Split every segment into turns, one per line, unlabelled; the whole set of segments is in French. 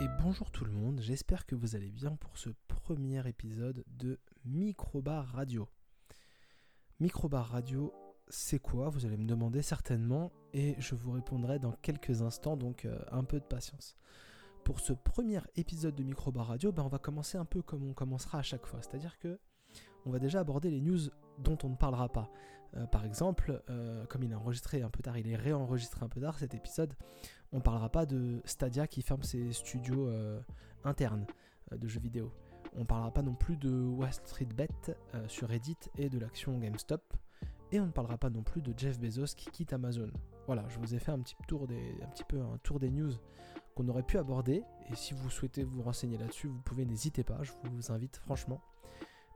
et bonjour tout le monde, j'espère que vous allez bien pour ce premier épisode de Microbar Radio. Microbar Radio, c'est quoi? Vous allez me demander certainement et je vous répondrai dans quelques instants, donc euh, un peu de patience. Pour ce premier épisode de Microbar Radio, ben, on va commencer un peu comme on commencera à chaque fois, c'est-à-dire que on va déjà aborder les news dont on ne parlera pas. Euh, par exemple, euh, comme il est enregistré un peu tard, il est réenregistré un peu tard cet épisode, on ne parlera pas de Stadia qui ferme ses studios euh, internes de jeux vidéo. On ne parlera pas non plus de Wall Street Bet sur Reddit et de l'action GameStop. Et on ne parlera pas non plus de Jeff Bezos qui quitte Amazon. Voilà, je vous ai fait un petit, tour des, un petit peu un tour des news qu'on aurait pu aborder. Et si vous souhaitez vous renseigner là-dessus, vous pouvez, n'hésiter pas, je vous invite franchement.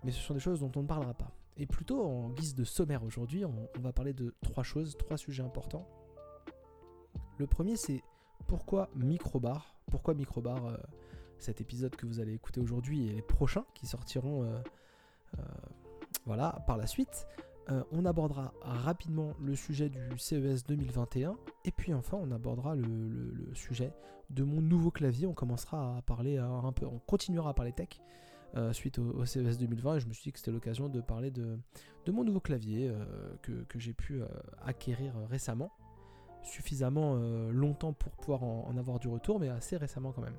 Mais ce sont des choses dont on ne parlera pas. Et plutôt en guise de sommaire aujourd'hui, on, va parler de trois choses, trois sujets importants. Le premier, c'est pourquoi Microbar? Pourquoi Microbar euh, Cet épisode que vous allez écouter aujourd'hui et les prochains qui sortiront euh, euh, voilà, par la suite. on abordera rapidement le sujet du CES 2021 et puis enfin on abordera le, sujet de mon nouveau clavier. On commencera à parler un peu, on continuera à parler tech euh, suite au, CES 2020 et je me suis dit que c'était l'occasion de parler de, mon nouveau clavier euh, que, j'ai pu euh, acquérir récemment. Suffisamment longtemps pour pouvoir en, avoir du retour, mais assez récemment quand même.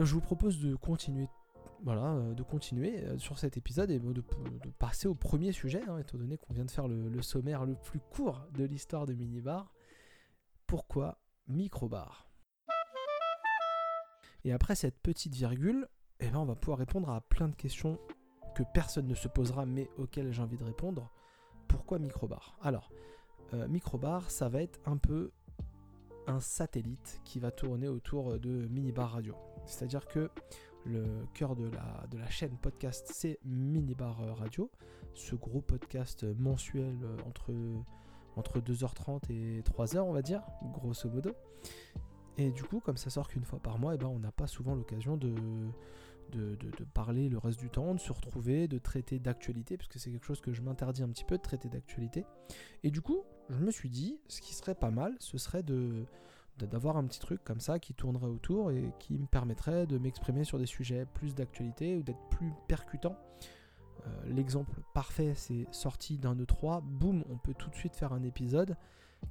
Je vous propose de continuer voilà, de continuer sur cet épisode et de, passer au premier sujet, hein, étant donné qu'on vient de faire le, le, sommaire le plus court de l'histoire de Minibar. Pourquoi Microbar? Et après cette petite virgule, eh ben, on va pouvoir répondre à plein de questions que personne ne se posera, mais auxquelles j'ai envie de répondre. Pourquoi Microbar? Alors, euh, Microbar, ça va être un peu un satellite qui va tourner autour de Minibar Radio. C'est-à-dire que le cœur de la, de la chaîne podcast, c'est Minibar Radio, ce gros podcast mensuel entre, entre 2h30 et 3h, on va dire, grosso modo. Et du coup, comme ça sort qu'une fois par mois, eh ben, on n'a pas souvent l'occasion de, de, parler le reste du temps, de se retrouver, de traiter d'actualité, puisque c'est quelque chose que je m'interdis un petit peu de traiter d'actualité. Et du coup, je me suis dit, ce qui serait pas mal, ce serait de d'avoir un petit truc comme ça qui tournerait autour et qui me permettrait de m'exprimer sur des sujets plus d'actualité ou d'être plus percutant. Euh, l'exemple parfait, c'est sorti d'un E3, boum, on peut tout de suite faire un épisode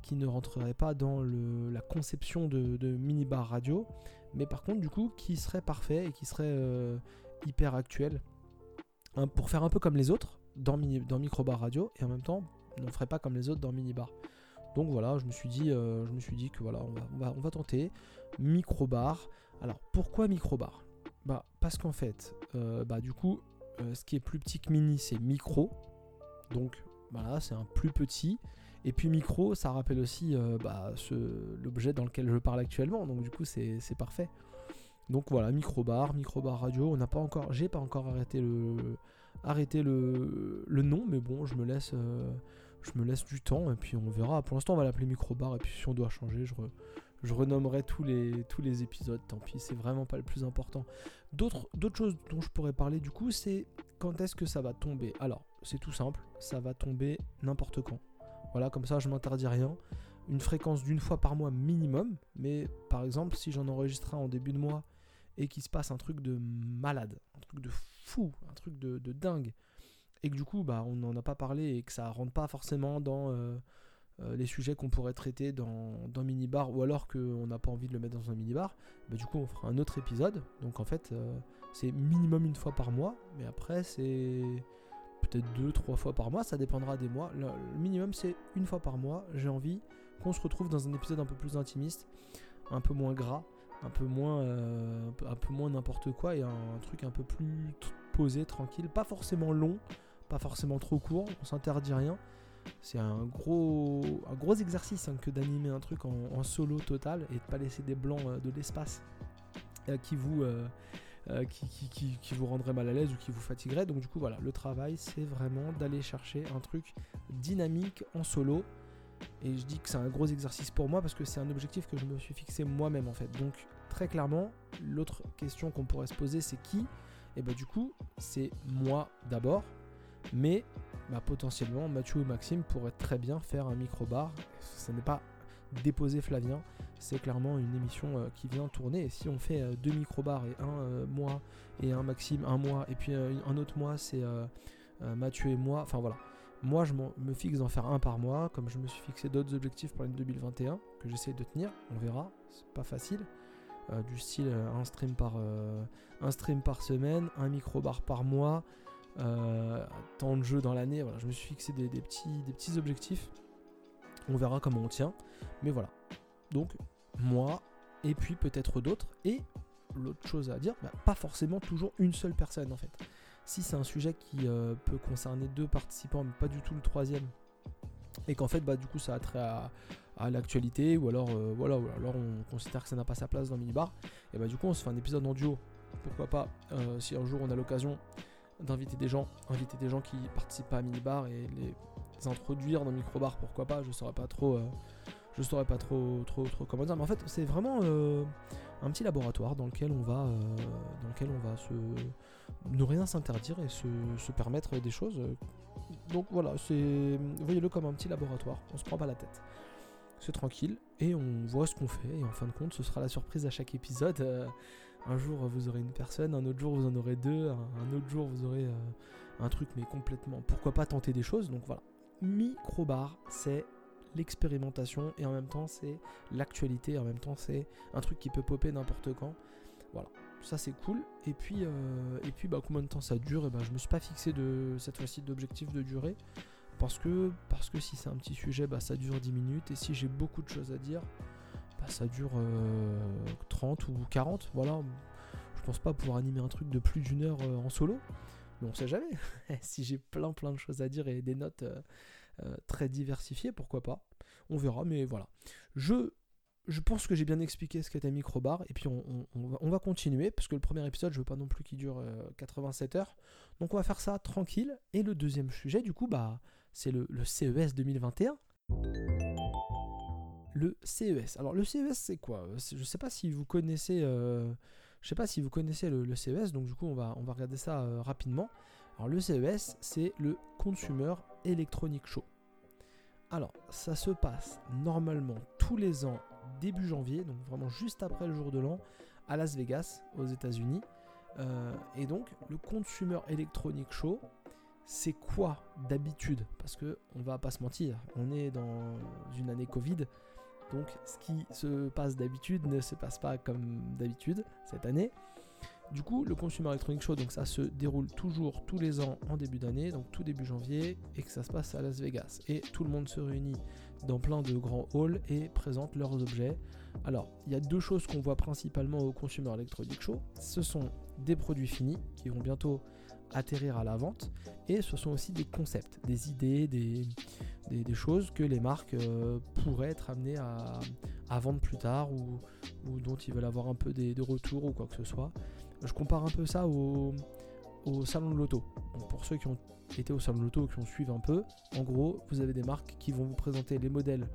qui ne rentrerait pas dans la conception de, minibar radio, mais par contre du coup qui serait parfait et qui serait euh, hyper actuel hein, pour faire un peu comme les autres dans, Microbar Radio et en même temps on ne ferait pas comme les autres dans Minibar. Donc voilà, je me suis dit, euh, je me suis dit que voilà, on va, on va, tenter Microbar. Alors pourquoi Microbar? Bah parce qu'en fait, euh, bah du coup, ce qui est plus petit que mini, c'est micro. Donc voilà, c'est un plus petit. Et puis micro, ça rappelle aussi euh, bah, l'objet dans lequel je parle actuellement, donc du coup c'est parfait. Donc voilà, micro bar, micro bar radio. On n'a pas encore, j'ai pas encore arrêté le, nom, mais bon, je me laisse, euh, je me laisse du temps et puis on verra. Pour l'instant, on va l'appeler micro bar et puis si on doit changer, je, renommerai tous les épisodes. Tant pis, c'est vraiment pas le plus important. D'autres choses dont je pourrais parler du coup, c'est quand est-ce que ça va tomber? Alors, c'est tout simple, ça va tomber n'importe quand. Voilà, comme ça, je m'interdis rien. Une fréquence d'une fois par mois minimum. Mais par exemple, si j'en enregistre un en début de mois et qu'il se passe un truc de malade, un truc de fou, un truc de, dingue, et que du coup, bah, on n'en a pas parlé et que ça rentre pas forcément dans euh, euh, les sujets qu'on pourrait traiter dans, dans Minibar, ou alors qu'on n'a pas envie de le mettre dans un minibar, bah, du coup, on fera un autre épisode. Donc en fait, euh, c'est minimum une fois par mois, mais après, c'est peut-être deux, trois fois par mois, ça dépendra des mois. Le, minimum c'est une fois par mois. J'ai envie qu'on se retrouve dans un épisode un peu plus intimiste, un peu moins gras, un peu moins, euh, un peu moins n'importe quoi et un, truc un peu plus posé, tranquille, pas forcément long, pas forcément trop court. On s'interdit rien. C'est un gros, un gros exercice hein, que d'animer un truc en, solo total et de pas laisser des blancs euh, de l'espace euh, qui vous euh, qui, vous rendrait mal à l'aise ou qui vous fatiguerait. Donc du coup voilà, le travail c'est vraiment d'aller chercher un truc dynamique en solo. Et je dis que c'est un gros exercice pour moi parce que c'est un objectif que je me suis fixé moi-même en fait. Donc très clairement, l'autre question qu'on pourrait se poser c'est qui? Et bah du coup c'est moi d'abord. Mais bah, potentiellement Mathieu ou Maxime pourraient très bien faire un micro-bar. Ce n'est pas déposer Flavien, c'est clairement une émission qui vient tourner. Si on fait deux micro-bars et un mois et un Maxime un mois, et puis un autre mois c'est Mathieu et moi, enfin voilà. Moi, je me fixe d'en faire un par mois, comme je me suis fixé d'autres objectifs pour l'année 2021 que j'essaie de tenir. On verra, c'est pas facile. du style un stream par un stream par semaine, un micro bar par mois, euh, tant de jeux dans l'année. Voilà, je me suis fixé des, petits, des petits objectifs. On verra comment on tient. Mais voilà. Donc, moi, et puis peut-être d'autres. Et l'autre chose à dire, bah, pas forcément toujours une seule personne en fait. Si c'est un sujet qui euh, peut concerner deux participants, mais pas du tout le troisième, et qu'en fait, bah, du coup, ça a trait à, l'actualité, ou alors, euh, voilà, on considère que ça n'a pas sa place dans minibar, et bah, du coup, on se fait un épisode en duo. Pourquoi pas, si un jour on a l'occasion d'inviter des gens, inviter des gens qui participent pas à minibar et les introduire dans microbar, pourquoi pas, je saurais pas trop, euh, je saurais pas trop, trop, trop comment dire, mais en fait c'est vraiment euh, un petit laboratoire dans lequel on va, euh, dans lequel on va se ne rien s'interdire et se, permettre des choses. Donc voilà, c'est voyez-le comme un petit laboratoire, on se prend pas la tête. C'est tranquille et on voit ce qu'on fait et en fin de compte ce sera la surprise à chaque épisode. Un jour vous aurez une personne, un autre jour vous en aurez deux, un, autre jour vous aurez euh, un truc mais complètement. Pourquoi pas tenter des choses Donc voilà. Microbar, c'est l'expérimentation et en même temps c'est l'actualité, en même temps c'est un truc qui peut popper n'importe quand. Voilà, ça c'est cool. Et puis, euh, et puis bah, combien de temps ça dure? Et bah, Je me suis pas fixé de cette fois-ci d'objectif de durée. Parce que, parce que si c'est un petit sujet, bah, ça dure 10 minutes. Et si j'ai beaucoup de choses à dire, bah, ça dure 30 euh, ou 40. Voilà. Je pense pas pouvoir animer un truc de plus d'une heure euh, en solo. Mais on sait jamais. si j'ai plein plein de choses à dire et des notes très diversifiées, pourquoi pas. On verra, mais voilà. Je, je pense que j'ai bien expliqué ce qu'était Microbar. Et puis on, va, continuer, parce que le premier épisode, je veux pas non plus qu'il dure 87 heures. Donc on va faire ça tranquille. Et le deuxième sujet, du coup, bah, c'est le, CES 2021 le CES. Alors le CES c'est quoi? Je sais pas si vous connaissez, euh, sais pas si vous connaissez le, CES, donc du coup on va, on va regarder ça euh, rapidement. Alors le CES c'est le Consumer Electronic Show. Alors ça se passe normalement tous les ans début janvier, donc vraiment juste après le jour de l'an, à Las Vegas aux États-Unis. Euh, et donc le Consumer Electronic Show, c'est quoi d'habitude? Parce que on va pas se mentir, on est dans une année Covid, donc ce qui se passe d'habitude ne se passe pas comme d'habitude cette année. Du coup, le Consumer Electronic Show, donc ça se déroule toujours tous les ans en début d'année, donc tout début janvier, et que ça se passe à Las Vegas. Et tout le monde se réunit dans plein de grands halls et présente leurs objets. Alors, il y a deux choses qu'on voit principalement au Consumer Electronic Show. Ce sont des produits finis qui vont bientôt atterrir à la vente, et ce sont aussi des concepts, des idées, des, choses que les marques euh, pourraient être amenées à, vendre plus tard ou, dont ils veulent avoir un peu des, retours ou quoi que ce soit. Je compare un peu ça au, salon de l'auto. pour ceux qui ont été au salon de l'auto, qui ont suivi un peu, en gros, vous avez des marques qui vont vous présenter les modèles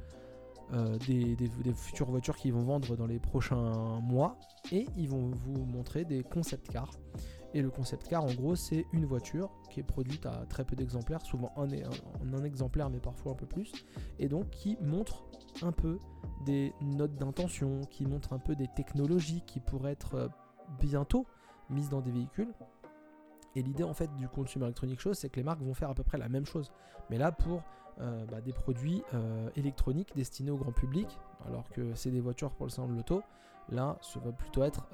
euh, des, futures voitures qu'ils vont vendre dans les prochains mois et ils vont vous montrer des concept cars. Et le concept car, en gros, c'est une voiture qui est produite à très peu d'exemplaires, souvent un, un, un, exemplaire, mais parfois un peu plus, et donc qui montre un peu des notes d'intention, qui montre un peu des technologies qui pourraient être euh, bientôt mises dans des véhicules. Et l'idée en fait du Consumer Electronic Show, c'est que les marques vont faire à peu près la même chose, mais là pour euh, bah, des produits euh, électroniques destinés au grand public, alors que c'est des voitures pour le salon de l'auto. Là, ça va plutôt être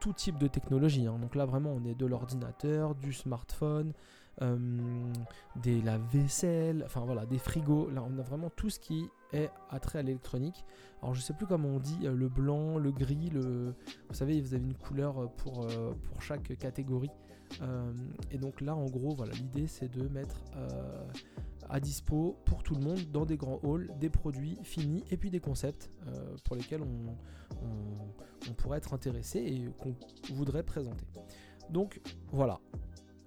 tout type de technologie. Hein. Donc là, vraiment, on est de l'ordinateur, du smartphone, euh, des lave-vaisselle, enfin voilà, des frigos. Là, on a vraiment tout ce qui est attrait à l'électronique. Alors, je sais plus comment on dit, euh, le blanc, le gris, le. Vous savez, vous avez une couleur pour, euh, pour chaque catégorie. et donc là, en gros, voilà, l'idée c'est de mettre à dispo pour tout le monde dans des grands halls des produits finis et puis des concepts pour lesquels on, on pourrait être intéressé et qu'on voudrait présenter. Donc voilà,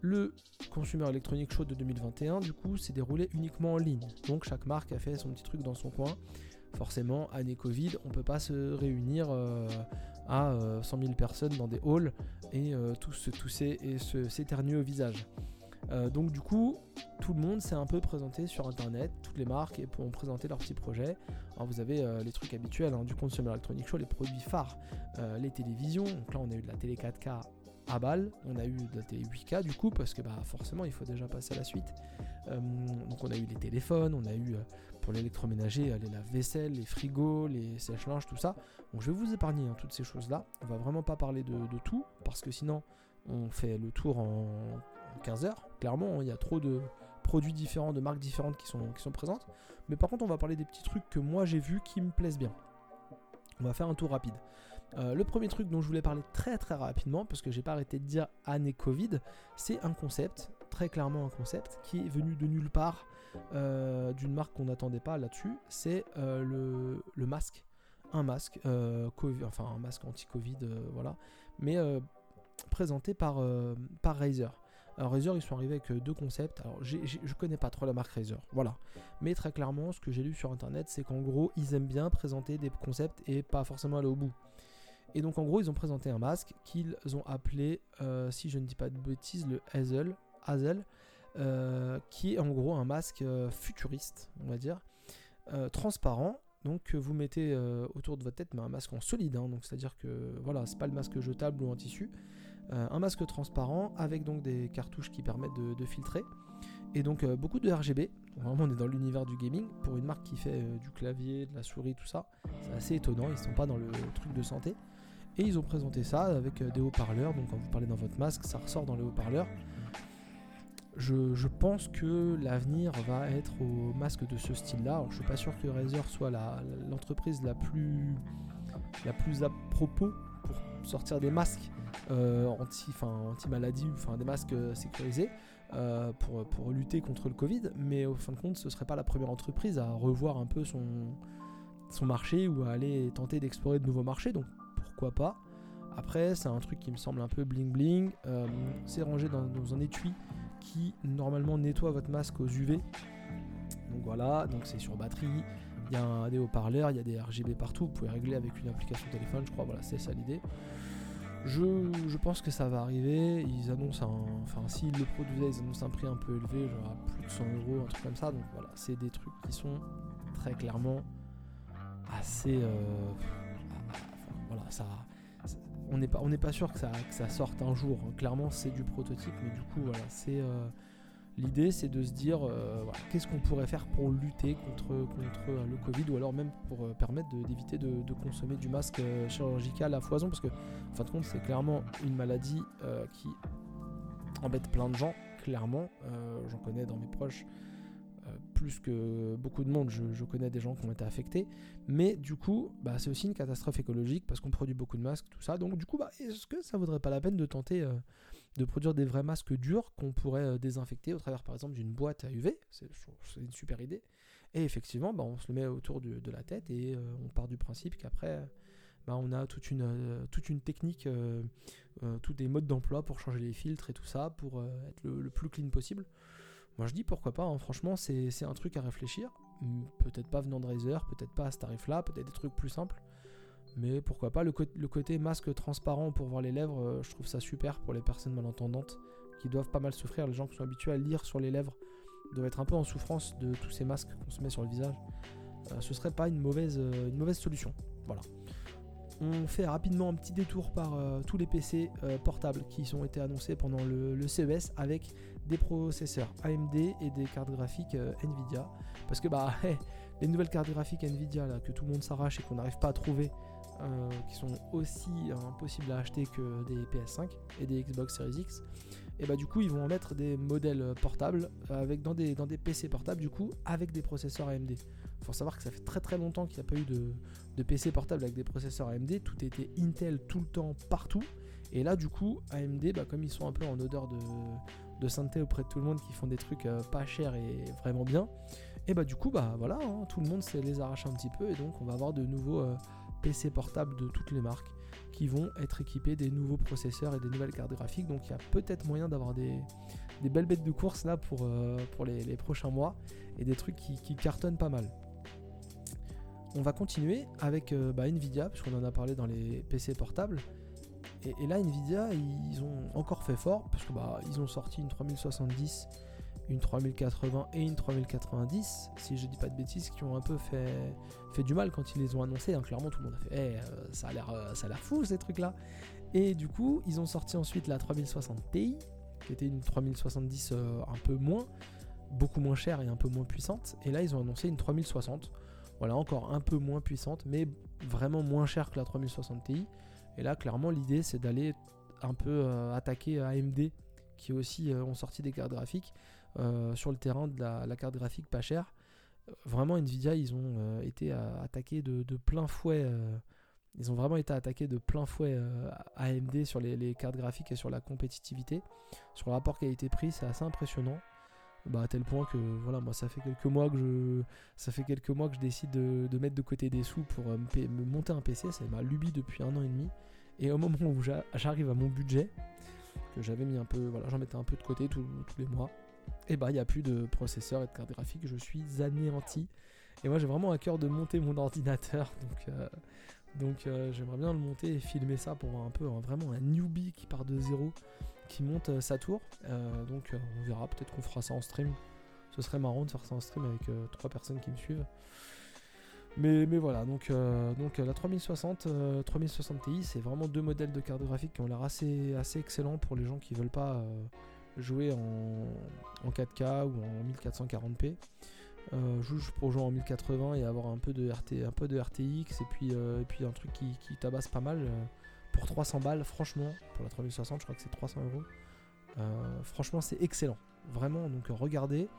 le Consumer Electronic Show de 2021, du coup, s'est déroulé uniquement en ligne. Donc chaque marque a fait son petit truc dans son coin. Forcément, année Covid, on peut pas se réunir euh, à 100 euh, 000 personnes dans des halls et euh, tous se tousser et s'éternuer au visage. donc du coup, tout le monde s'est un peu présenté sur internet, toutes les marques ont présenté leurs petits projets. Alors vous avez les trucs habituels hein, du Consumer Electronic Show, les produits phares, les télévisions. Donc là on a eu de la télé 4K à on a eu de la télé 8K du coup, parce que bah, forcément il faut déjà passer à la suite. Euh, donc on a eu les téléphones, on a eu pour l'électroménager les lave-vaisselle, les frigos, les sèche-linges, tout ça. Donc je vais vous épargner hein, toutes ces choses-là. On va vraiment pas parler de, tout, parce que sinon on fait le tour en 15 heures. Clairement, il y a trop de produits différents, de marques différentes qui sont, qui sont présentes. Mais par contre, on va parler des petits trucs que moi j'ai vus qui me plaisent bien. On va faire un tour rapide. Euh, le premier truc dont je voulais parler très très rapidement, parce que j'ai pas arrêté de dire année Covid, c'est un concept, très clairement un concept, qui est venu de nulle part, euh, d'une marque qu'on n'attendait pas là-dessus, c'est euh, le, masque. Un masque, enfin un masque anti-Covid, voilà, mais présenté par, Razer. Alors Razer, ils sont arrivés avec deux concepts. Alors je connais pas trop la marque Razer, voilà. Mais très clairement, ce que j'ai lu sur internet, c'est qu'en gros, ils aiment bien présenter des concepts et pas forcément aller au bout. Et donc en gros, ils ont présenté un masque qu'ils ont appelé, euh, si je ne dis pas de bêtises, le Hazel, Hazel euh, qui est en gros un masque futuriste, on va dire, transparent. Donc vous mettez autour de votre tête, mais un masque en solide, hein. donc c'est-à-dire que voilà, c'est pas le masque jetable ou en tissu, euh, un masque transparent avec donc des cartouches qui permettent de, filtrer. Et donc euh, beaucoup de RGB. Vraiment on est dans l'univers du gaming. Pour une marque qui fait euh, du clavier, de la souris, tout ça, c'est assez étonnant. Ils sont pas dans le truc de santé. Et ils ont présenté ça avec des haut-parleurs. Donc quand vous parlez dans votre masque, ça ressort dans les haut-parleurs. Je, pense que l'avenir va être au masque de ce style-là. Je suis pas sûr que Razer soit l'entreprise la, plus, à propos pour sortir des masques euh, anti, maladie, enfin des masques euh, sécurisés euh, pour, lutter contre le Covid. Mais au fin de compte, ce serait pas la première entreprise à revoir un peu son, son marché ou à aller tenter d'explorer de nouveaux marchés. Donc pas. Après, c'est un truc qui me semble un peu bling bling. c'est rangé dans, un étui qui normalement nettoie votre masque aux UV. Donc voilà, donc c'est sur batterie. Il y a des haut-parleurs, il y a des RGB partout. Vous pouvez régler avec une application téléphone, je crois. Voilà, c'est ça l'idée. Je, pense que ça va arriver. Ils annoncent un. Enfin, s'ils le produisaient, ils annoncent un prix un peu élevé, genre à plus de 100 euros, un truc comme ça. Donc voilà, c'est des trucs qui sont très clairement assez. Euh, On n'est pas, sûr que ça, sorte un jour. Clairement, c'est du prototype, mais du coup, voilà, c'est. Euh, L'idée, c'est de se dire euh, qu'est-ce qu'on pourrait faire pour lutter contre, euh, le Covid ou alors même pour permettre d'éviter de, consommer du masque chirurgical à foison parce que, en fin de compte, c'est clairement une maladie qui embête plein de gens. Clairement, j'en connais dans mes proches plus que beaucoup de monde, je, connais des gens qui ont été affectés. Mais du coup, bah, c'est aussi une catastrophe écologique parce qu'on produit beaucoup de masques, tout ça. Donc du coup, bah, est-ce que ça vaudrait pas la peine de tenter de produire des vrais masques durs qu'on pourrait euh, désinfecter au travers par exemple d'une boîte à UV. C'est une super idée. Et effectivement, bah, on se le met autour de la tête et euh, on part du principe qu'après, on a toute une, euh, toute une technique, tous des modes d'emploi pour changer les filtres et tout ça, pour être le, plus clean possible. Moi je dis pourquoi pas, hein. franchement c'est un truc à réfléchir. Peut-être pas venant de Razer, peut-être pas à ce tarif-là, peut-être des trucs plus simples. Mais pourquoi pas, le, côté masque transparent pour voir les lèvres, euh, je trouve ça super pour les personnes malentendantes qui doivent pas mal souffrir. Les gens qui sont habitués à lire sur les lèvres doivent être un peu en souffrance de tous ces masques qu'on se met sur le visage. Euh, ce serait pas une mauvaise, euh, une mauvaise solution. Voilà. On fait rapidement un petit détour par tous les PC portables qui ont été annoncés pendant le, CES avec des processeurs AMD et des cartes graphiques Nvidia. Parce que bah, les nouvelles cartes graphiques Nvidia que tout le monde s'arrache et qu'on n'arrive pas à trouver euh, qui sont aussi impossibles à acheter que des PS5 et des Xbox Series X. Et bah du coup ils vont en mettre des modèles portables avec dans des, dans PC portables du coup avec des processeurs AMD. Faut savoir que ça fait très très longtemps qu'il n'y a pas eu de, de, PC portable avec des processeurs AMD. Tout était Intel tout le temps partout. Et là du coup AMD bah, comme ils sont un peu en odeur de, de sainteté auprès de tout le monde qui font des trucs euh, pas chers et vraiment bien. Et bah du coup bah voilà hein, tout le monde se les arrache un petit peu et donc on va avoir de nouveaux euh, PC portables de toutes les marques qui vont être équipés des nouveaux processeurs et des nouvelles cartes graphiques. Donc il y a peut-être moyen d'avoir des, belles bêtes de course là pour, euh, les, prochains mois et des trucs qui, cartonnent pas mal. On va continuer avec euh, bah, Nvidia, puisqu'on en a parlé dans les PC portables. Et, là, Nvidia, ils ont encore fait fort, parce que bah, ils ont sorti une 3070 une 3080 et une 3090, si je dis pas de bêtises, qui ont un peu fait, du mal quand ils les ont annoncés. Hein. Clairement, tout le monde a fait eh, ça a l'air ça a l'air fou ces trucs-là. Et du coup, ils ont sorti ensuite la 3060 Ti, qui était une 3070 un peu moins, beaucoup moins chère et un peu moins puissante. Et là, ils ont annoncé une 3060. Voilà, encore un peu moins puissante, mais vraiment moins chère que la 3060 Ti. Et là, clairement, l'idée, c'est d'aller un peu euh, attaquer AMD, qui aussi euh, ont sorti des cartes graphiques euh, sur le terrain de la, carte graphique pas chère. Vraiment, Nvidia, ils ont été attaqués de, plein fouet. ils ont vraiment été attaqués de plein fouet AMD sur les, cartes graphiques et sur la compétitivité. Sur le rapport qualité-prix, c'est assez impressionnant. Bah, à tel point que voilà moi ça fait quelques mois que je ça fait quelques mois que je décide de, mettre de côté des sous pour euh, me, monter un PC c'est ma lubie depuis un an et demi et au moment où j'arrive à mon budget que j'avais mis un peu voilà j'en mettais un peu de côté tous les mois et bah il n'y a plus de processeur et de carte graphique je suis anéanti et moi j'ai vraiment à cœur de monter mon ordinateur donc euh, euh, j'aimerais bien le monter et filmer ça pour un peu vraiment un newbie qui part de zéro qui monte euh, sa tour. Donc on verra, peut-être qu'on fera ça en stream. Ce serait marrant de faire ça en stream avec trois personnes qui me suivent. Mais, mais voilà, donc, donc la 3060, 3060 Ti, c'est vraiment deux modèles de carte graphique qui ont l'air assez, assez excellents pour les gens qui veulent pas jouer en, 4K ou en 1440p. juste pour jouer en 1080 et avoir un peu de, RT, un peu de RTX et puis, et puis un truc qui, qui tabasse pas mal pour 300 balles, franchement, pour la 3060, je crois que c'est 300 euros. Euh, franchement, c'est excellent. Vraiment, donc regardez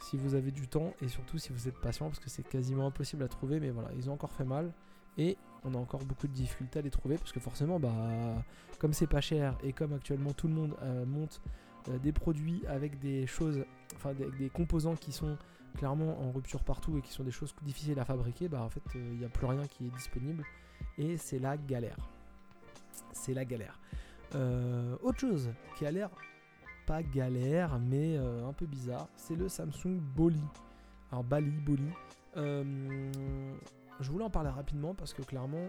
si vous avez du temps et surtout si vous êtes patient parce que c'est quasiment impossible à trouver. Mais voilà, ils ont encore fait mal et on a encore beaucoup de difficultés à les trouver parce que forcément, bah, comme c'est pas cher et comme actuellement tout le monde euh, monte euh, des produits avec des choses, enfin avec des composants qui sont clairement en rupture partout et qui sont des choses difficiles à fabriquer, bah en fait il n'y a plus rien qui est disponible et c'est la galère c'est la galère. Euh, autre chose qui a l'air pas galère, mais euh, un peu bizarre, c'est le Samsung Boli. Alors Bali, Boli. Euh, je voulais en parler rapidement parce que clairement,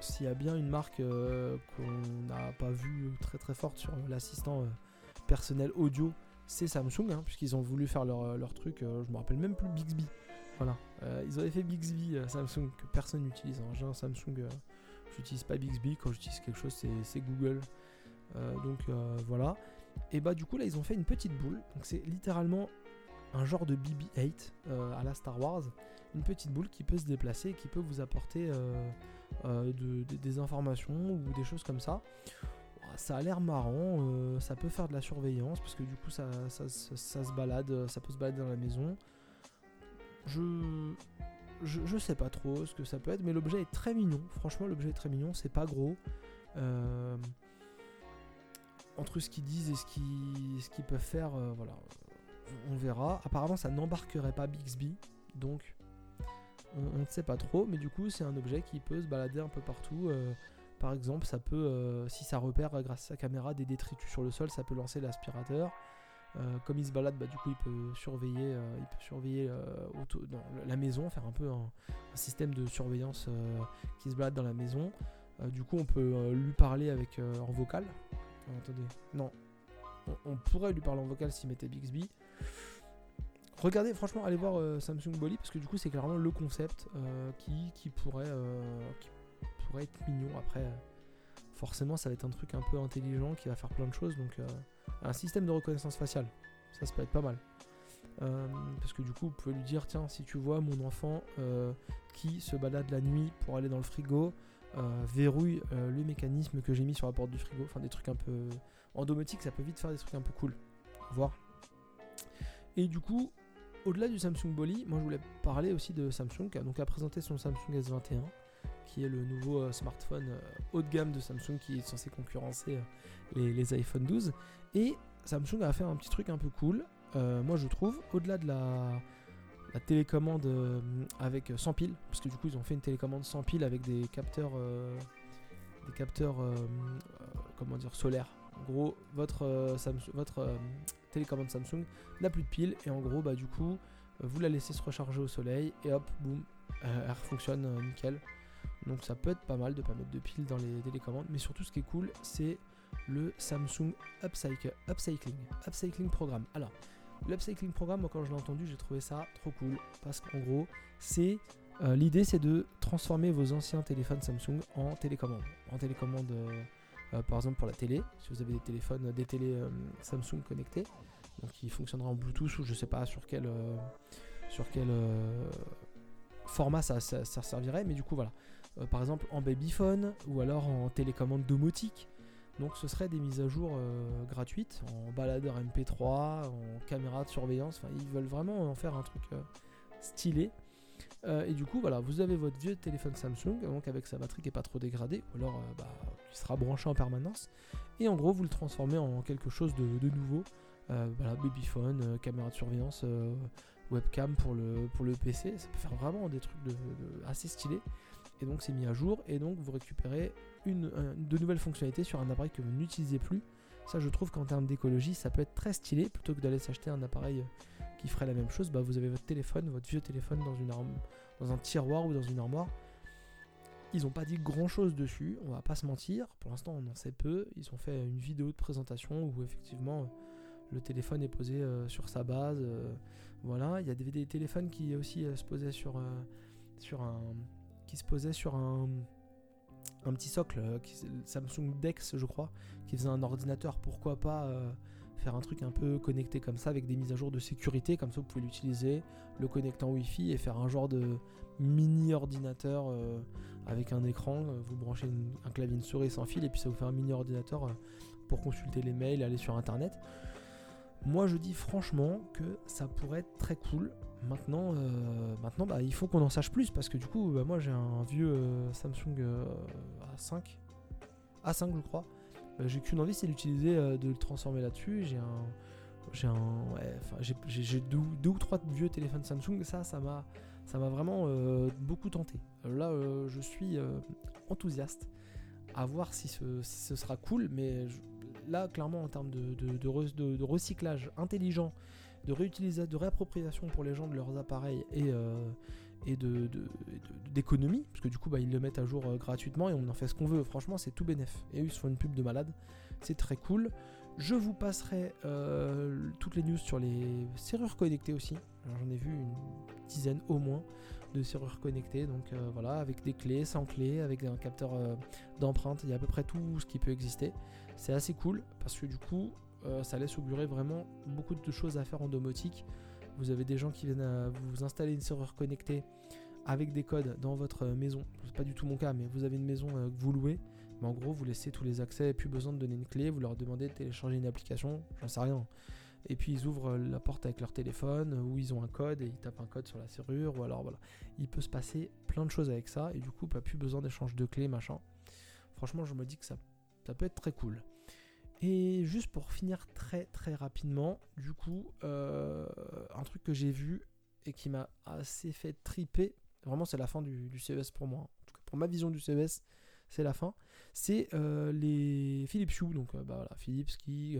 s'il y a bien une marque qu'on n'a pas vue très très forte sur l'assistant personnel audio, c'est Samsung, hein, puisqu'ils ont voulu faire leur, truc, je me rappelle même plus Bixby. Voilà, ils avaient fait Bixby Samsung que personne n'utilise. J'ai un Samsung J'utilise pas Bixby, quand j'utilise quelque chose, c'est Google. Euh, donc euh, voilà. Et bah du coup là ils ont fait une petite boule. Donc c'est littéralement un genre de BB-8 euh, à la Star Wars. Une petite boule qui peut se déplacer qui peut vous apporter des informations ou des choses comme ça. Ça a l'air marrant, ça peut faire de la surveillance parce que du coup ça, se balade, ça peut se balader dans la maison. Je, je, sais pas trop ce que ça peut être, mais l'objet est très mignon. Franchement, l'objet est très mignon, c'est pas gros. Euh, entre ce qu'ils disent et ce qu'ils peuvent faire, euh, voilà, on verra. Apparemment, ça n'embarquerait pas Bixby, donc on ne sait pas trop, mais du coup, c'est un objet qui peut se balader un peu partout. Euh, par exemple, ça peut, si ça repère grâce à sa caméra des détritus sur le sol, ça peut lancer l'aspirateur. Euh, comme il se balade, bah, du coup, il peut surveiller, euh, il peut surveiller euh, la maison, faire un peu un, système de surveillance qui se balade dans la maison. du coup, on peut lui parler avec en vocal. attendez, non, on, pourrait lui parler en vocal s'il mettait Bixby. Regardez, franchement, allez voir Samsung Bolly parce que du coup, c'est clairement le concept qui, pourrait, qui être mignon. Après, forcément, ça va être un truc un peu intelligent qui va faire plein de choses. Donc, un système de reconnaissance faciale. Ça, ça peut être pas mal. Euh, parce que du coup, vous pouvez lui dire tiens, si tu vois mon enfant euh, qui se balade la nuit pour aller dans le frigo, euh, verrouille le mécanisme que j'ai mis sur la porte du frigo. Enfin, des trucs un peu. En domotique, ça peut vite faire des trucs un peu cool. Voir. Et du coup, au-delà du Samsung Bolly, moi je voulais parler aussi de Samsung qui a donc à présenter son Samsung S21 qui est le nouveau smartphone haut de gamme de Samsung qui est censé concurrencer les, les iPhone 12 et Samsung a fait un petit truc un peu cool, euh, moi je trouve, au-delà de la, télécommande euh, avec 100 piles, parce que du coup ils ont fait une télécommande sans piles avec des capteurs, euh, des capteurs, comment dire, solaires. En gros, votre, votre télécommande Samsung n'a plus de piles et en gros, bah du coup, vous la laissez se recharger au soleil et hop, boum, elle fonctionne nickel. Donc ça peut être pas mal de pas mettre de piles dans les télécommandes, mais surtout ce qui est cool, c'est le Samsung Upcycle, Upcycling, Upcycling Programme. Alors, L'upcycling programme, moi quand je l'ai entendu, j'ai trouvé ça trop cool. Parce qu'en gros, c'est euh, l'idée c'est de transformer vos anciens téléphones Samsung en télécommande. En télécommande, euh, euh, par exemple pour la télé, si vous avez des téléphones, des télés Samsung connectés, donc qui fonctionnera en Bluetooth ou je sais pas sur quel, sur quel format ça, servirait, mais du coup voilà. Par exemple en babyphone ou alors en télécommande domotique. Donc ce serait des mises à jour gratuites en baladeur MP3, en caméra de surveillance. Enfin, ils veulent vraiment en faire un truc stylé. Euh, et du coup, voilà, vous avez votre vieux téléphone Samsung, donc avec sa batterie qui n'est pas trop dégradée, ou alors euh, bah, qui sera branché en permanence. Et en gros, vous le transformez en quelque chose de, nouveau. Euh, voilà, babyphone, caméra de surveillance, webcam pour le, pour le PC. Ça peut faire vraiment des trucs de, assez stylés. Et donc, c'est mis à jour. Et donc, vous récupérez une, de nouvelles fonctionnalités sur un appareil que vous n'utilisez plus. Ça, je trouve qu'en termes d'écologie, ça peut être très stylé plutôt que d'aller s'acheter un appareil qui ferait la même chose, bah vous avez votre téléphone, votre vieux téléphone dans, une arme, dans un tiroir ou dans une armoire. Ils n'ont pas dit grand chose dessus, on va pas se mentir. Pour l'instant, on en sait peu. Ils ont fait une vidéo de présentation où effectivement le téléphone est posé euh, sur sa base. Euh, voilà, il y a des, téléphones qui aussi euh, se posaient sur, sur un qui se posaient sur un, un petit socle, Samsung Dex, je crois, qui faisait un ordinateur. Pourquoi pas faire un truc un peu connecté comme ça avec des mises à jour de sécurité, comme ça vous pouvez l'utiliser, le connecter en Wi-Fi et faire un genre de mini ordinateur euh, avec un écran, euh, vous branchez un clavier une souris sans fil et puis ça vous fait un mini ordinateur euh, pour consulter les mails, aller sur internet. Moi je dis franchement que ça pourrait être très cool. Maintenant, maintenant bah, il faut qu'on en sache plus parce que du coup bah, moi j'ai un vieux Samsung A5, A5 je crois, euh, j'ai qu'une envie, c'est d'utiliser, euh, de le transformer là-dessus. J'ai un, j'ai un, j'ai deux, ou trois vieux téléphones Samsung. Ça, ça m'a, ça m'a vraiment euh, beaucoup tenté. Là, je suis enthousiaste à voir si ce, sera cool, mais là, clairement, en termes de, recyclage intelligent, de réutilisation, de réappropriation pour les gens de leurs appareils et, et de, d'économie, parce que du coup bah, ils le mettent à jour euh, gratuitement et on en fait ce qu'on veut. Franchement, c'est tout bénef. Et eux, ils se font une pub de malade. C'est très cool. Je vous passerai euh, toutes les news sur les serrures connectées aussi. J'en ai vu une dizaine au moins de serrures connectées. Donc euh, voilà, avec des clés, sans clés, avec un capteur d'empreinte. Il y a à peu près tout ce qui peut exister. C'est assez cool parce que du coup, ça laisse augurer vraiment beaucoup de choses à faire en domotique. Vous avez des gens qui viennent vous installer une serrure connectée avec des codes dans votre maison. C'est pas du tout mon cas, mais vous avez une maison euh, que vous louez. Mais en gros, vous laissez tous les accès, plus besoin de donner une clé, vous leur demandez de télécharger une application, j'en sais rien. Et puis ils ouvrent la porte avec leur téléphone, ou ils ont un code et ils tapent un code sur la serrure, ou alors. Il peut se passer plein de choses avec ça, et du coup, pas plus besoin d'échange de clés, machin. Franchement, je me dis que ça peut être très cool. Et juste pour finir très très rapidement, du coup, euh, un truc que j'ai vu et qui m'a assez fait triper, vraiment c'est la fin du, CES pour moi, en tout cas pour ma vision du CES, c'est la fin, c'est euh, les Philips Hue, donc euh, bah voilà, Philips qui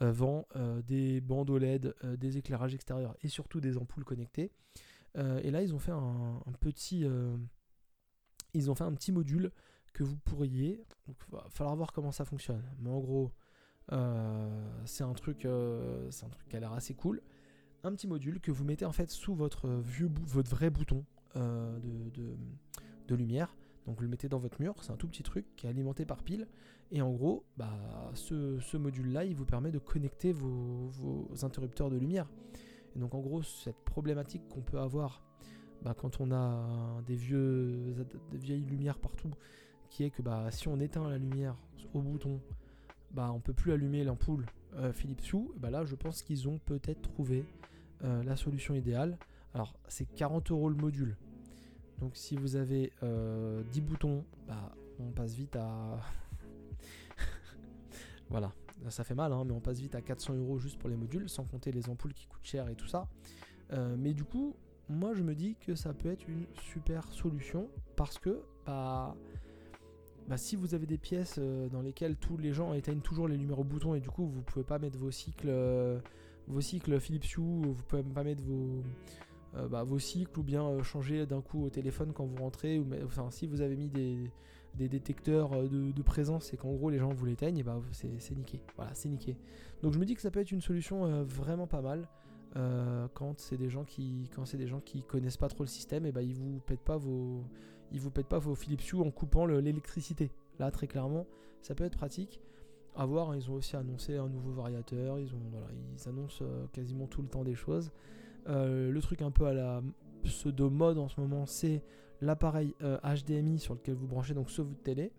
vend des bandes OLED, des éclairages extérieurs et surtout des ampoules connectées. et là ils ont fait un petit... ils ont fait un petit module que vous pourriez. Donc, va falloir voir comment ça fonctionne. Mais en gros, euh, c'est un truc, euh, c'est un truc qui a l'air assez cool. Un petit module que vous mettez en fait sous votre vieux, votre vrai bouton euh, de, de, lumière. Donc vous le mettez dans votre mur. C'est un tout petit truc qui est alimenté par pile. Et en gros, bah, ce, ce module-là, il vous permet de connecter vos, vos, interrupteurs de lumière. Et donc en gros, cette problématique qu'on peut avoir bah, quand on a des, vieux, des vieilles lumières partout qui est que bah, si on éteint la lumière au bouton, bah, on peut plus allumer l'ampoule euh, Philips. Bah là, je pense qu'ils ont peut-être trouvé euh, la solution idéale. Alors, c'est 40 euros le module. Donc, si vous avez 10 euh, boutons, bah, on passe vite à. voilà, ça fait mal, hein, mais on passe vite à 400 euros juste pour les modules, sans compter les ampoules qui coûtent cher et tout ça. mais du coup, moi je me dis que ça peut être une super solution parce que bah, bah, si vous avez des pièces euh, dans lesquelles tous les gens éteignent toujours les lumières au bouton et du coup vous pouvez pas mettre vos cycles, euh, vos cycles Philips Hue, vous pouvez pas mettre vos, euh, bah, vos cycles ou bien changer d'un coup au téléphone quand vous rentrez. Ou, enfin, si vous avez mis des, des détecteurs de, présence et qu'en gros les gens vous l'éteignent, bah c'est niqué. Voilà, c'est niqué. Donc je me dis que ça peut être une solution vraiment pas mal. quand c'est des gens qui quand c'est des gens qui connaissent pas trop le système et bah ils vous pètent pas vos ils vous pètent pas vos Philips Hue en coupant l'électricité là très clairement ça peut être pratique à voir, hein, ils ont aussi annoncé un nouveau variateur, ils, ont, ils annoncent euh, quasiment tout le temps des choses. Euh, le truc un peu à la pseudo mode en ce moment, c'est l'appareil HDMI euh, sur lequel vous branchez donc sur votre télé.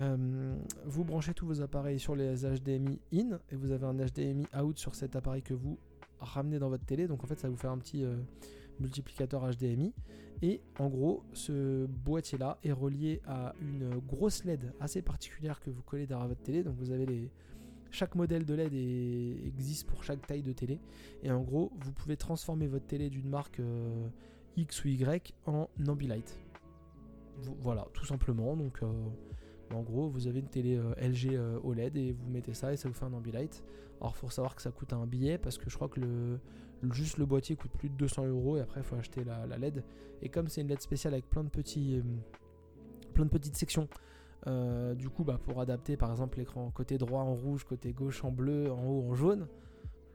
vous branchez tous vos appareils sur les HDMI in et vous avez un HDMI out sur cet appareil que vous ramenez dans votre télé. Donc en fait, ça vous faire un petit multiplicateur HDMI. Et en gros, ce boîtier-là est relié à une grosse LED assez particulière que vous collez derrière votre télé. Donc vous avez les... Chaque modèle de LED existe pour chaque taille de télé. Et en gros, vous pouvez transformer votre télé d'une marque euh, X ou Y en Ambilight. Voilà, tout simplement. Donc euh, en gros, vous avez une télé euh, LG OLED et vous mettez ça et ça vous fait un Ambilight. Alors, faut savoir que ça coûte un billet parce que je crois que le, juste le boîtier coûte plus de 200 euros et après il faut acheter la, LED. Et comme c'est une LED spéciale avec plein de euh, petites sections, euh, du coup bah, pour adapter par exemple l'écran côté droit en rouge, côté gauche en bleu, en haut en jaune,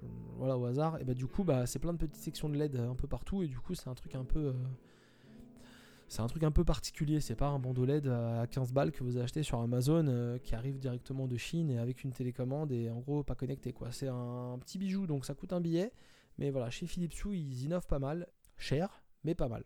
euh, voilà au hasard, et bah du coup bah c'est plein de petites sections de LED un peu partout et du coup c'est un truc un peu c'est un truc un peu particulier, c'est pas un bandeau LED à 15 balles que vous achetez sur Amazon qui arrive directement de Chine et avec une télécommande et en gros pas connecté quoi. C'est un petit bijou donc ça coûte un billet mais voilà, chez Philips Hue, ils innovent pas mal. Cher, mais pas mal,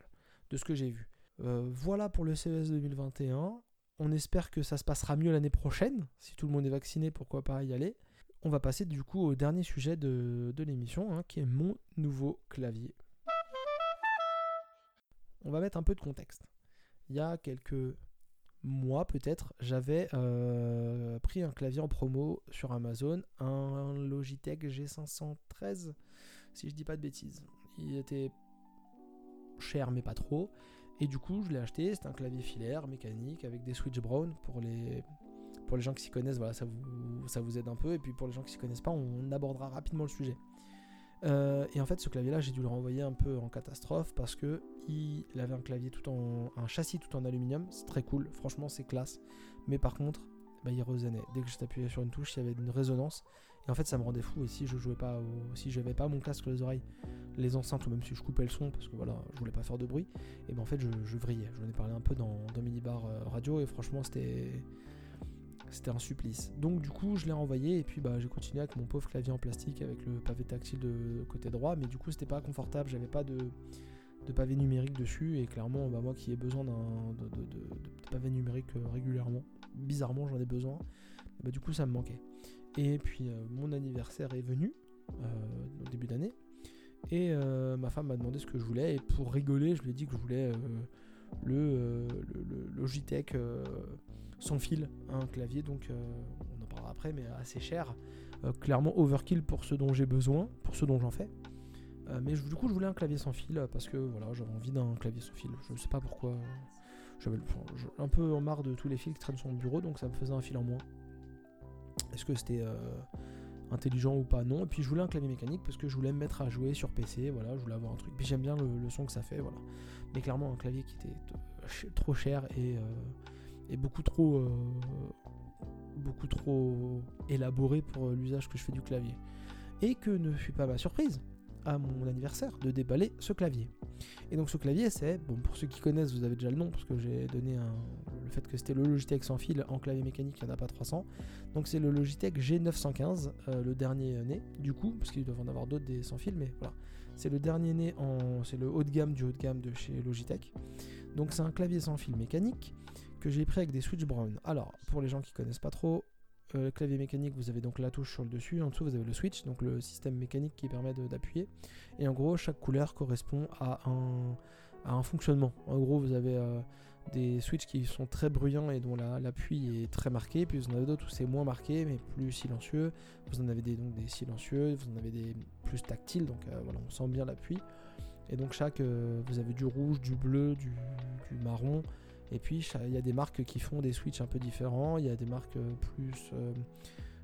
de ce que j'ai vu. Euh, voilà pour le CES 2021. On espère que ça se passera mieux l'année prochaine. Si tout le monde est vacciné, pourquoi pas y aller. On va passer du coup au dernier sujet de, l'émission, hein, qui est mon nouveau clavier. On va mettre un peu de contexte. Il y a quelques mois peut-être, j'avais euh, pris un clavier en promo sur Amazon, un Logitech G513 si je dis pas de bêtises. Il était cher mais pas trop. Et du coup, je l'ai acheté. C'est un clavier filaire mécanique avec des switch brown pour les pour les gens qui s'y connaissent. Voilà, ça vous ça vous aide un peu. Et puis pour les gens qui s'y connaissent pas, on abordera rapidement le sujet. Euh, et en fait, ce clavier-là, j'ai dû le renvoyer un peu en catastrophe parce que il avait un clavier tout en un châssis tout en aluminium. C'est très cool. Franchement, c'est classe. Mais par contre, bah, il résonnait. Dès que je t'appuyais sur une touche, il y avait une résonance. Et en fait, ça me rendait fou. Et si je jouais pas, si j'avais pas mon casque les oreilles, les enceintes, ou même si je coupais le son, parce que voilà, je voulais pas faire de bruit, et ben en fait, je, je vrillais. J'en ai parlé un peu dans, dans Minibar euh, Radio, et franchement, c'était c'était un supplice. Donc du coup, je l'ai renvoyé et puis bah j'ai continué avec mon pauvre clavier en plastique avec le pavé tactile de côté droit, mais du coup c'était pas confortable, j'avais pas de, de, pavé numérique dessus et clairement bah, moi qui ai besoin d'un de, pavé numérique euh, régulièrement, bizarrement j'en ai besoin, bah, du coup ça me manquait. Et puis euh, mon anniversaire est venu euh, au début d'année. Et ma femme m'a demandé ce que je voulais. Et pour rigoler, je lui ai dit que je voulais le, Logitech sans fil, un clavier. Donc on en parlera après, mais assez cher. clairement overkill pour ce dont j'ai besoin, pour ce dont j'en fais. mais du coup, je voulais un clavier sans fil parce que voilà, j'avais envie d'un clavier sans fil. Je ne sais pas pourquoi. J'avais un peu en marre de tous les fils qui traînent sur mon bureau, donc ça me faisait un fil en moins. Est-ce que c'était euh, intelligent ou pas? Non. Et puis je voulais un clavier mécanique parce que je voulais me mettre à jouer sur PC. Voilà, je voulais avoir un truc. Puis j'aime bien le, son que ça fait. Voilà. Mais clairement, un clavier qui était trop cher et, euh, beaucoup trop. Euh, beaucoup trop élaboré pour l'usage que je fais du clavier. Et que ne fut pas ma surprise à mon anniversaire de déballer ce clavier. Et donc ce clavier c'est, bon pour ceux qui connaissent vous avez déjà le nom parce que j'ai donné le fait que c'était le Logitech sans fil en clavier mécanique, il n'y en a pas 300. Donc c'est le Logitech G915, euh, le dernier né du coup, parce qu'ils doivent en avoir d'autres des sans fil, mais voilà. C'est le dernier né en. C'est le haut de gamme du haut de gamme de chez Logitech. Donc c'est un clavier sans fil mécanique que j'ai pris avec des switch brown. Alors, pour les gens qui connaissent pas trop, euh, clavier mécanique, vous avez donc la touche sur le dessus, en dessous vous avez le switch, donc le système mécanique qui permet d'appuyer. Et en gros, chaque couleur correspond à un, à un fonctionnement. En gros, vous avez euh, des switches qui sont très bruyants et dont l'appui est très marqué, puis vous en avez d'autres où c'est moins marqué mais plus silencieux. Vous en avez des, donc des silencieux, vous en avez des plus tactiles, donc euh, voilà, on sent bien l'appui. Et donc chaque, vous avez du rouge, du bleu, du, du marron, et puis il y a des marques qui font des switches un peu différents, il y a des marques euh, plus, euh,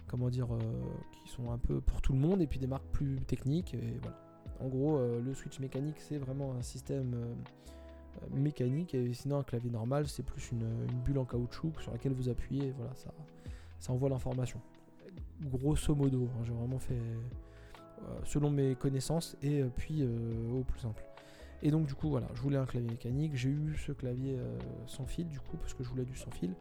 comment dire, euh, qui sont un peu pour tout le monde, et puis des marques plus techniques. Et voilà. En gros, le switch mécanique, c'est vraiment un système mécanique. Et sinon, un clavier normal, c'est plus une, bulle en caoutchouc sur laquelle vous appuyez. Et voilà, ça, envoie l'information. Grosso modo, hein, j'ai vraiment fait selon mes connaissances et puis au plus simple. Et donc du coup voilà, je voulais un clavier mécanique, j'ai eu ce clavier sans fil du coup parce que je voulais du sans fil.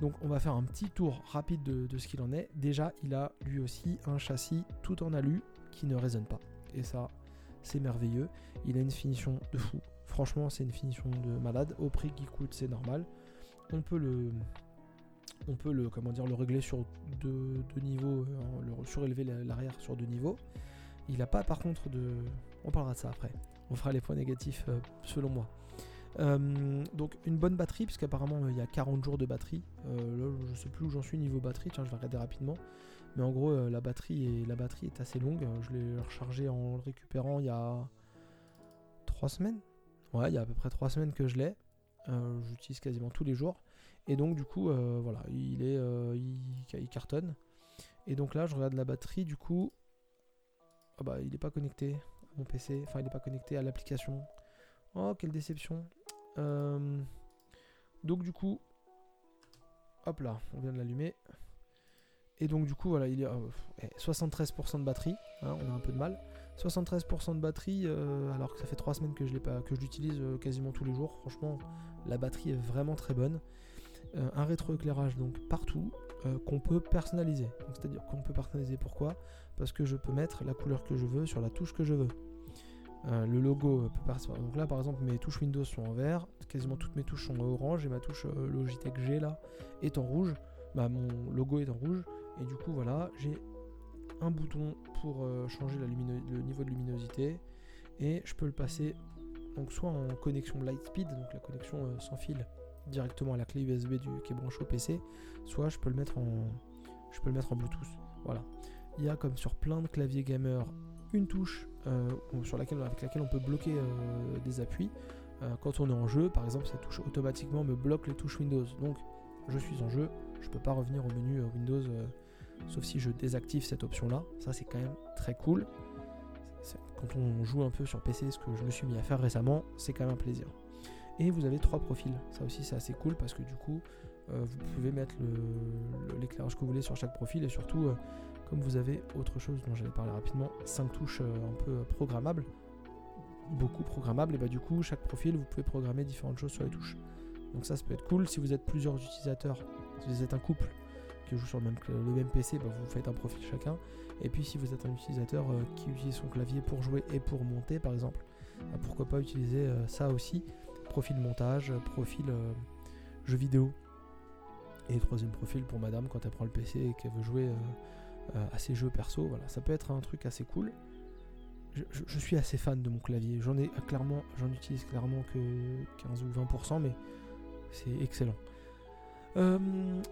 Donc on va faire un petit tour rapide de, ce qu'il en est. Déjà, il a lui aussi un châssis tout en alu qui ne résonne pas. Et ça, c'est merveilleux. Il a une finition de fou. Franchement, c'est une finition de malade. Au prix qu'il coûte, c'est normal. On peut le, on peut le, comment dire, le régler sur deux, niveaux, hein, le surélever l'arrière sur deux niveaux. Il n'a pas par contre de... On parlera de ça après. On fera les points négatifs euh, selon moi. Euh, donc une bonne batterie, puisqu'apparemment il y a 40 jours de batterie. Euh, là, je sais plus où j'en suis niveau batterie, tiens, je vais regarder rapidement. Mais en gros, euh, la, batterie est, assez longue. Je l'ai rechargé en le récupérant il y a 3 semaines. Ouais, il y a à peu près 3 semaines que je l'ai. J'utilise quasiment tous les jours. Et donc du coup, voilà, il est, il, cartonne. Et donc là, je regarde la batterie, du coup, ah bah, il n'est pas connecté mon PC. Enfin, il n'est pas connecté à l'application. Oh, quelle déception. Euh, donc du coup, hop là, on vient de l'allumer. Et donc du coup, voilà, il y a 73% de batterie. Hein, on a un peu de mal. 73% de batterie, euh, alors que ça fait 3 semaines que je pas, que je l'utilise euh, quasiment tous les jours. Franchement, la batterie est vraiment très bonne. un rétroéclairage donc partout qu'on peut personnaliser. C'est-à-dire qu'on peut personnaliser pourquoi? Parce que je peux mettre la couleur que je veux sur la touche que je veux. Euh, le logo peut partir. Donc là, par exemple, mes touches Windows sont en vert, quasiment toutes mes touches sont orange et ma touche euh, Logitech G là est en rouge. Bah, mon logo est en rouge et du coup, voilà, j'ai un bouton pour euh, changer le niveau de luminosité et je peux le passer soit en connexion Lightspeed, donc la connexion sans fil directement à la clé USB du, qui est branchée au PC, soit je peux le mettre en je peux le mettre en Bluetooth. Voilà. Il y a comme sur plein de claviers gamer une touche euh, sur laquelle, avec laquelle on peut bloquer euh, des appuis. Euh, quand on est en jeu, par exemple, cette touche automatiquement me bloque les touches Windows. Donc, je suis en jeu, je peux pas revenir au menu Windows, sauf si je désactive cette option-là. Ça, c'est quand même très cool. Quand on joue un peu sur PC, ce que je me suis mis à faire récemment, c'est quand même un plaisir. Et vous avez trois profils. Ça aussi, c'est assez cool parce que du coup, vous pouvez mettre l'éclairage que vous voulez sur chaque profil et surtout comme vous avez autre chose dont j'allais parler rapidement, 5 touches euh, un peu programmables, beaucoup programmables, et bah du coup, chaque profil, vous pouvez programmer différentes choses sur les touches. Donc ça, ça peut être cool. Si vous êtes plusieurs utilisateurs, si vous êtes un couple qui joue sur le même, PC, bah, vous faites un profil chacun. Et puis si vous êtes un utilisateur euh, qui utilise son clavier pour jouer et pour monter, par exemple, bah, pourquoi pas utiliser euh, ça aussi. Profil montage, profil jeu vidéo. Et troisième profil pour madame quand elle prend le PC et qu'elle veut jouer euh, à ces jeux perso. Voilà, ça peut être un truc assez cool. Je, suis assez fan de mon clavier. J'en ai euh, clairement, j'en utilise clairement que 15 ou 20%, mais c'est excellent. Euh,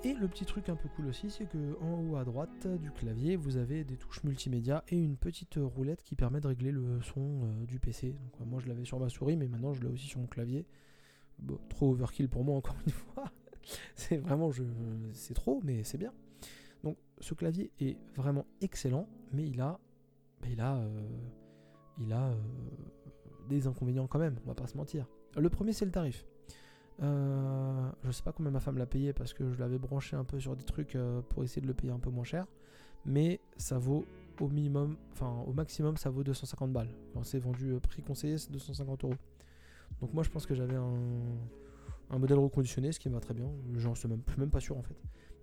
et le petit truc un peu cool aussi, c'est que en haut à droite du clavier, vous avez des touches multimédia et une petite roulette qui permet de régler le son du PC. Donc, moi, je l'avais sur ma souris, mais maintenant, je l'ai aussi sur mon clavier. Trop overkill pour moi, encore une fois. c'est vraiment, je, c'est trop, mais c'est bien. Donc ce clavier est vraiment excellent, mais il a, il a, euh, il a euh, des inconvénients quand même, on va pas se mentir. Le premier c'est le tarif. Euh, je sais pas combien ma femme l'a payé parce que je l'avais branché un peu sur des trucs pour essayer de le payer un peu moins cher, mais ça vaut au minimum, enfin au maximum ça vaut 250 balles. C'est vendu prix conseillé c'est 250 euros. Donc moi je pense que j'avais un, modèle reconditionné, ce qui me va très bien. J'en suis même, pas sûr en fait.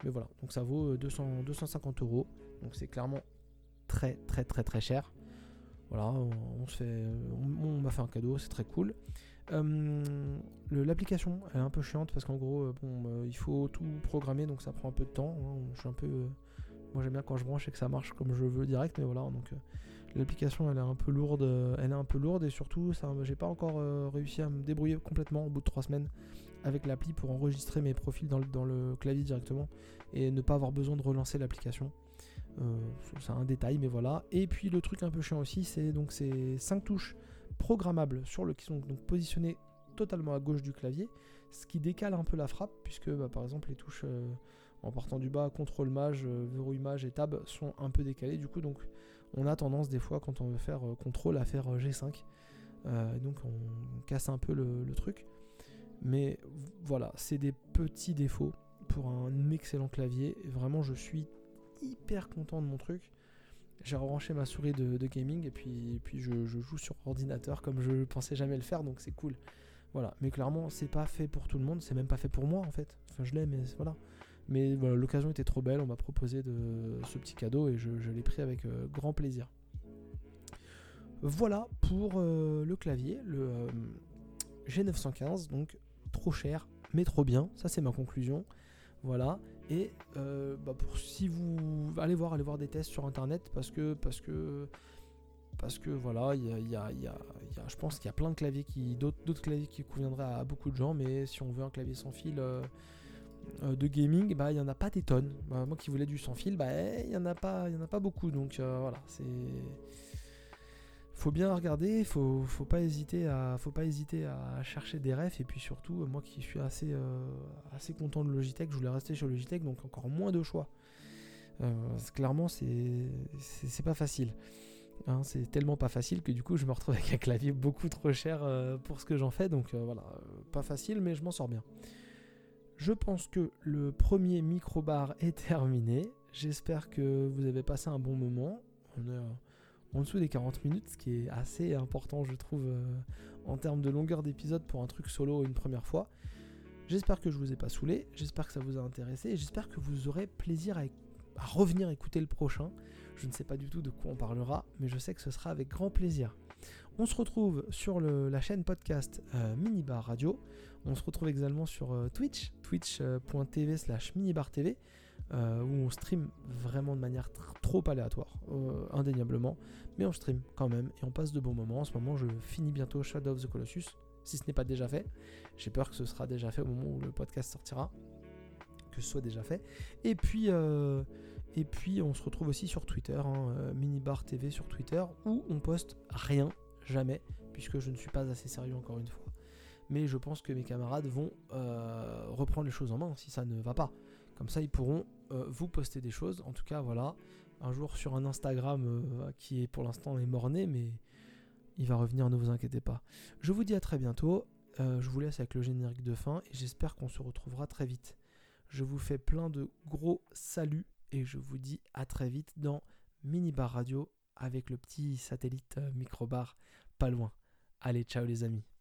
Mais voilà, donc ça vaut 200, euh, 250 euros. Donc c'est clairement très très très très cher. Voilà, on, se fait, on, m'a fait un cadeau, c'est très cool. Euh, l'application, elle est un peu chiante parce qu'en gros, euh, bon, il faut tout programmer, donc ça prend un peu de temps. Hein. Je suis un peu, moi j'aime bien quand je branche et que ça marche comme je veux direct, mais voilà, donc l'application elle est un peu lourde, elle est un peu lourde et surtout, j'ai pas encore réussi à me débrouiller complètement au bout de trois semaines avec l'appli pour enregistrer mes profils dans le, clavier directement et ne pas avoir besoin de relancer l'application. Euh, c'est un détail, mais voilà. Et puis le truc un peu chiant aussi, c'est donc ces 5 touches programmables sur le, qui sont donc positionnées totalement à gauche du clavier, ce qui décale un peu la frappe, puisque bah, par exemple les touches euh, en partant du bas, contrôle mage, euh, verrouille mage et tab sont un peu décalées. Du coup, donc on a tendance des fois quand on veut faire contrôle à faire G5 donc on casse un peu le, truc. Mais voilà, c'est des petits défauts pour un excellent clavier. vraiment, je suis hyper content de mon truc. J'ai rebranché ma souris de, gaming et puis, je, joue sur ordinateur comme je pensais jamais le faire, donc c'est cool. Voilà, mais clairement, c'est pas fait pour tout le monde, c'est même pas fait pour moi en fait. Enfin, je l'ai, mais voilà. Mais l'occasion était trop belle, on m'a proposé de, ce petit cadeau et je, l'ai pris avec euh, grand plaisir. Voilà pour euh, le clavier, le euh, G915, donc trop cher, mais trop bien, ça c'est ma conclusion. Voilà. Et bah, pour si vous allez voir, voir des tests sur internet parce que parce que parce que voilà, il y a, je pense qu'il y a plein de claviers qui, d'autres claviers qui conviendraient à, beaucoup de gens, mais si on veut un clavier sans fil euh, euh, de gaming, bah il y en a pas des tonnes. Bah, moi qui voulais du sans fil, bah il y en a pas, il y en a pas beaucoup, donc euh, voilà, c'est faut bien regarder, faut, pas hésiter à, faut pas hésiter à chercher des refs et puis surtout moi qui suis assez, assez content de Logitech, je voulais rester sur Logitech donc encore moins de choix. clairement c'est, pas facile. Hein, c'est tellement pas facile que du coup je me retrouve avec un clavier beaucoup trop cher euh, pour ce que j'en fais. Donc euh, voilà, euh, pas facile mais je m'en sors bien. Je pense que le premier micro-bar est terminé. J'espère que vous avez passé un bon moment. On en dessous des 40 minutes, ce qui est assez important je trouve en termes de longueur d'épisode pour un truc solo une première fois. J'espère que je vous ai pas saoulé, j'espère que ça vous a intéressé et j'espère que vous aurez plaisir à revenir écouter le prochain. Je ne sais pas du tout de quoi on parlera, mais je sais que ce sera avec grand plaisir. On se retrouve sur la chaîne podcast euh, Minibar Radio. On se retrouve également sur euh, Twitch, twitch.tv slash minibartv, euh, où on stream vraiment de manière trop aléatoire, indéniablement. Mais on stream quand même et on passe de bons moments. En ce moment, je finis bientôt Shadow of the Colossus, si ce n'est pas déjà fait. J'ai peur que ce sera déjà fait au moment où le podcast sortira, que ce soit déjà fait. Et puis... Et puis on se retrouve aussi sur Twitter, hein, euh, Minibar TV sur Twitter, où on poste rien, jamais, puisque je ne suis pas assez sérieux encore une fois. Mais je pense que mes camarades vont euh, reprendre les choses en main si ça ne va pas. Comme ça, ils pourront euh, vous poster des choses. En tout cas, voilà, un jour sur un Instagram qui est pour l'instant est morné, mais il va revenir, ne vous inquiétez pas. Je vous dis à très bientôt. je vous laisse avec le générique de fin et j'espère qu'on se retrouvera très vite. Je vous fais plein de gros saluts et je vous dis à très vite dans Minibar Radio avec le petit satellite euh, microbar pas loin. Allez, ciao les amis.